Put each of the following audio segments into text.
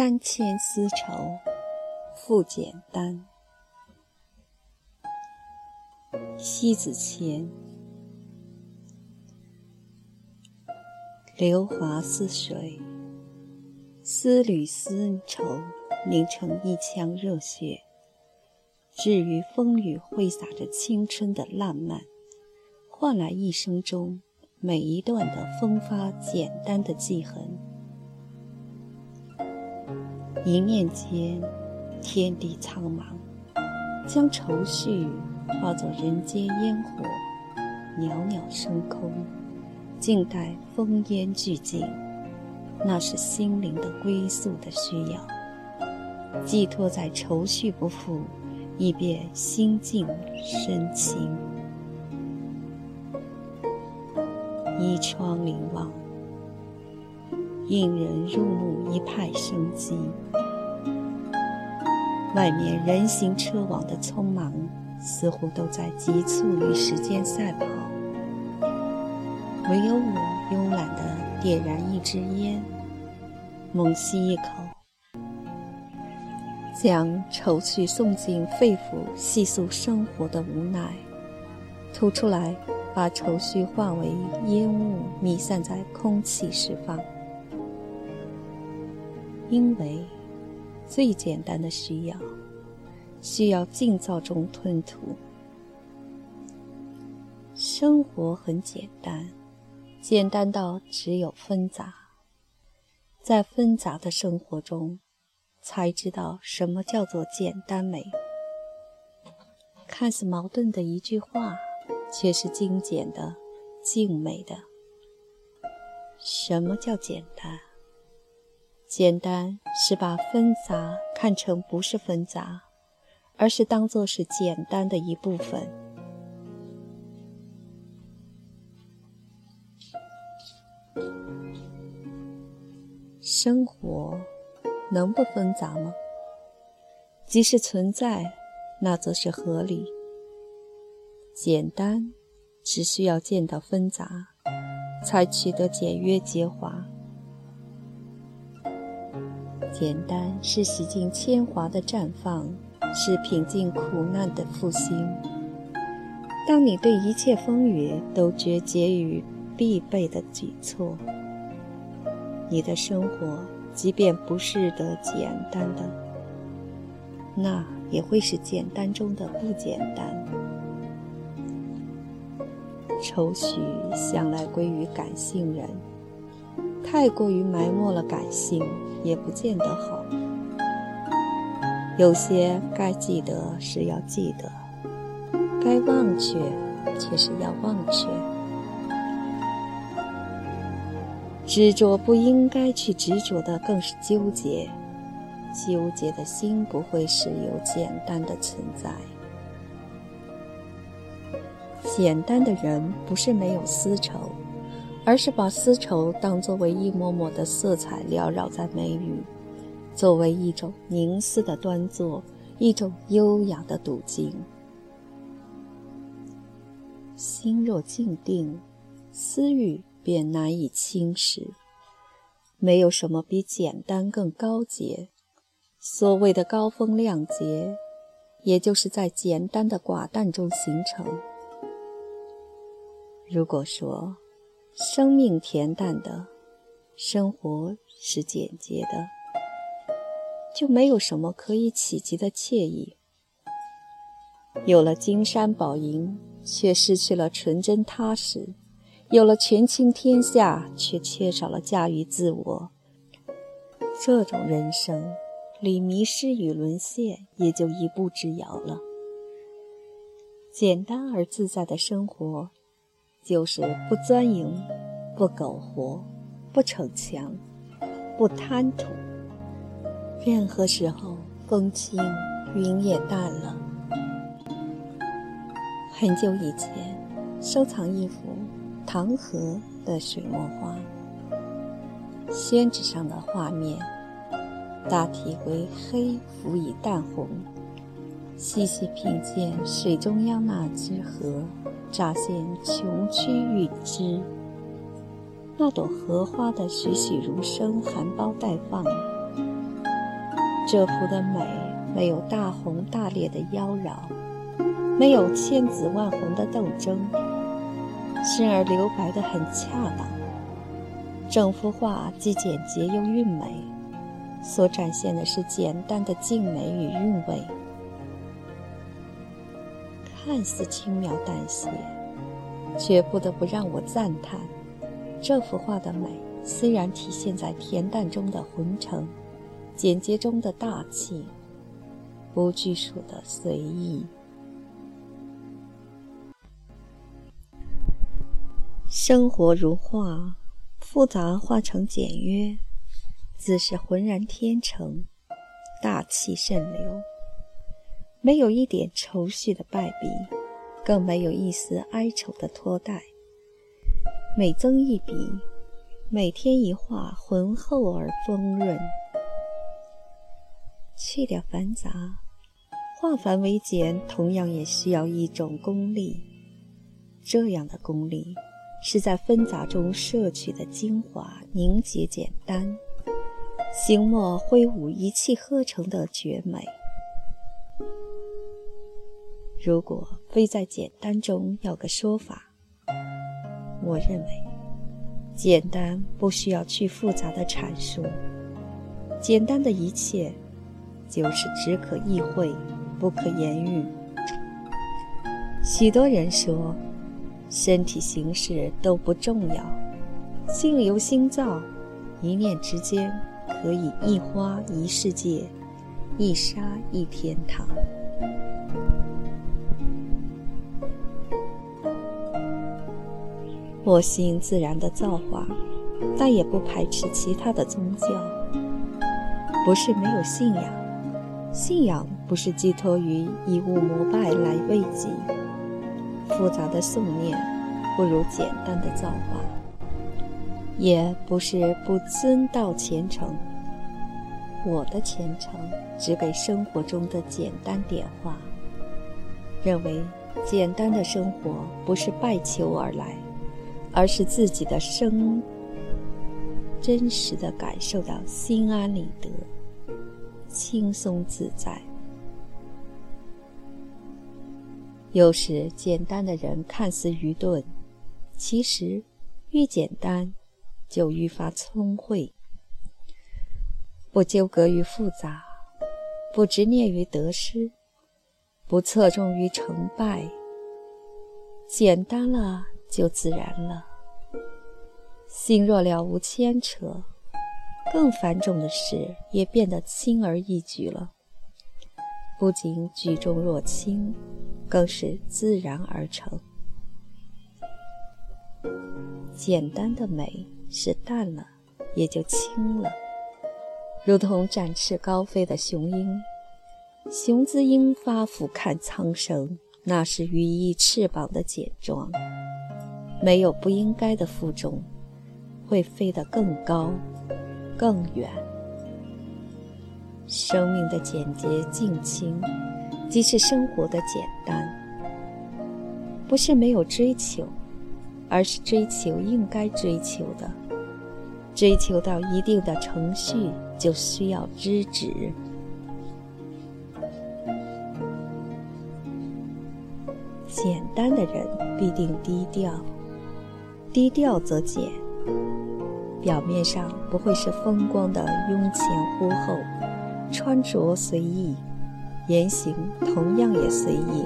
三千丝绸复简单。西子谦，流华似水，丝缕丝绸凝成一腔热血，至于风雨挥洒着青春的浪漫，换来一生中每一段的风发简单的记痕。一念间，天地苍茫，将愁绪化作人间烟火，袅袅升空，静待烽烟俱尽。那是心灵的归宿的需要，寄托在愁绪不复，以便心静身轻。依窗凝望。引人入目一派生机。外面人行车往的匆忙，似乎都在急促与时间赛跑。唯有我慵懒地点燃一支烟，猛吸一口，将愁绪送进肺腑，细诉生活的无奈，吐出来，把愁绪化为烟雾，弥散在空气释放。因为最简单的需要，需要静躁中吞吐。生活很简单，简单到只有纷杂。在纷杂的生活中，才知道什么叫做简单美。看似矛盾的一句话，却是精简的、静美的。什么叫简单？简单是把纷杂看成不是纷杂，而是当作是简单的一部分。生活能不纷杂吗？即使存在，那则是合理。简单只需要见到纷杂，才取得简约洁华。简单是洗尽铅华的绽放，是平静苦难的复兴。当你对一切风雨都觉结于必备的举措，你的生活即便不是的简单的，那也会是简单中的不简单。愁绪向来归于感性人。太过于埋没了感性，也不见得好。有些该记得是要记得，该忘却却是要忘却。执着不应该去执着的，更是纠结。纠结的心不会是有简单的存在。简单的人不是没有丝绸。而是把丝绸当作为一抹抹的色彩缭绕在眉宇，作为一种凝思的端坐，一种优雅的笃静。心若静定，思欲便难以侵蚀。没有什么比简单更高洁。所谓的高风亮节，也就是在简单的寡淡中形成。如果说，生命恬淡的，生活是简洁的，就没有什么可以企及的惬意。有了金山宝银，却失去了纯真踏实；有了权倾天下，却缺少了驾驭自我。这种人生，离迷失与沦陷也就一步之遥了。简单而自在的生活。就是不钻营，不苟活，不逞强，不贪图。任何时候，风轻云也淡了。很久以前，收藏一幅唐河的水墨画，宣纸上的画面大体为黑辅以淡红。细细品鉴水中央那只河。乍现琼曲玉枝，那朵荷花的栩栩如生，含苞待放，这幅的美没有大红大烈的妖娆，没有千紫万红的斗争，生而留白的很恰当。整幅画既简洁又韵美，所展现的是简单的静美与韵味，看似轻描淡写，却不得不让我赞叹。这幅画的美，虽然体现在恬淡中的浑沉，简洁中的大气，不拘束的随意。生活如画，复杂化成简约，自是浑然天成，大气渗流，没有一点愁绪的败笔，更没有一丝哀愁的拖带。每增一笔，每添一画，浑厚而丰润。去掉繁杂，化繁为简，同样也需要一种功力。这样的功力，是在纷杂中摄取的精华，凝结简单，行墨挥舞，一气呵成的绝美。如果非在简单中要个说法。我认为，简单不需要去复杂的阐述，简单的一切就是只可意会，不可言喻。许多人说，身体形式都不重要，心由心造，一念之间可以一花一世界，一沙一天堂。我信自然的造化，但也不排斥其他的宗教。不是没有信仰，信仰不是寄托于以物膜拜来慰藉。复杂的诵念不如简单的造化，也不是不遵道虔诚。我的虔诚只给生活中的简单点化，认为简单的生活不是拜求而来。而是自己的生真实的感受到心安理得、轻松自在。有时简单的人看似愚钝，其实愈简单就愈发聪慧。不纠葛于复杂，不执念于得失，不侧重于成败，简单了。就自然了。心若了无牵扯，更繁重的事也变得轻而易举了。不仅举重若轻，更是自然而成。简单的美是淡了，也就轻了。如同展翅高飞的雄鹰，雄姿英发俯瞰苍生，那是羽翼翅膀的简装。没有不应该的负重，会飞得更高、更远。生命的简洁静清，即是生活的简单。不是没有追求，而是追求应该追求的。追求到一定的程序，就需要知止。简单的人必定低调。低调则简，表面上不会是风光的拥前呼后，穿着随意，言行同样也随意。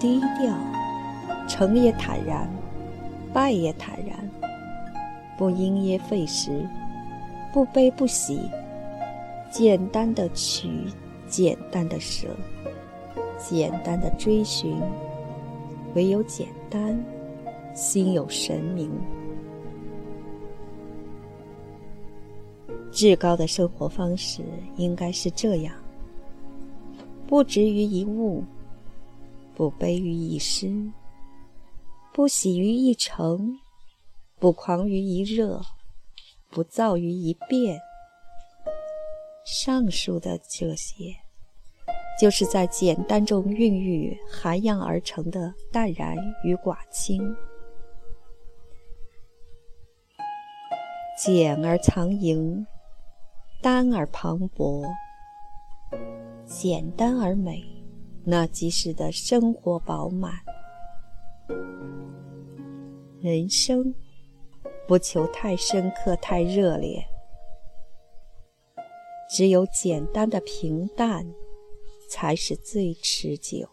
低调，成也坦然，败也坦然，不因噎废食，不悲不喜，简单的取，简单的舍，简单的追寻，唯有简单。心有神明，至高的生活方式应该是这样：不执于一物，不悲于一失，不喜于一成，不狂于一热，不躁于一变。上述的这些，就是在简单中孕育、涵养而成的淡然与寡清。简而藏盈，单而磅礴，简单而美，那即使得生活饱满。人生不求太深刻、太热烈，只有简单的平淡，才是最持久。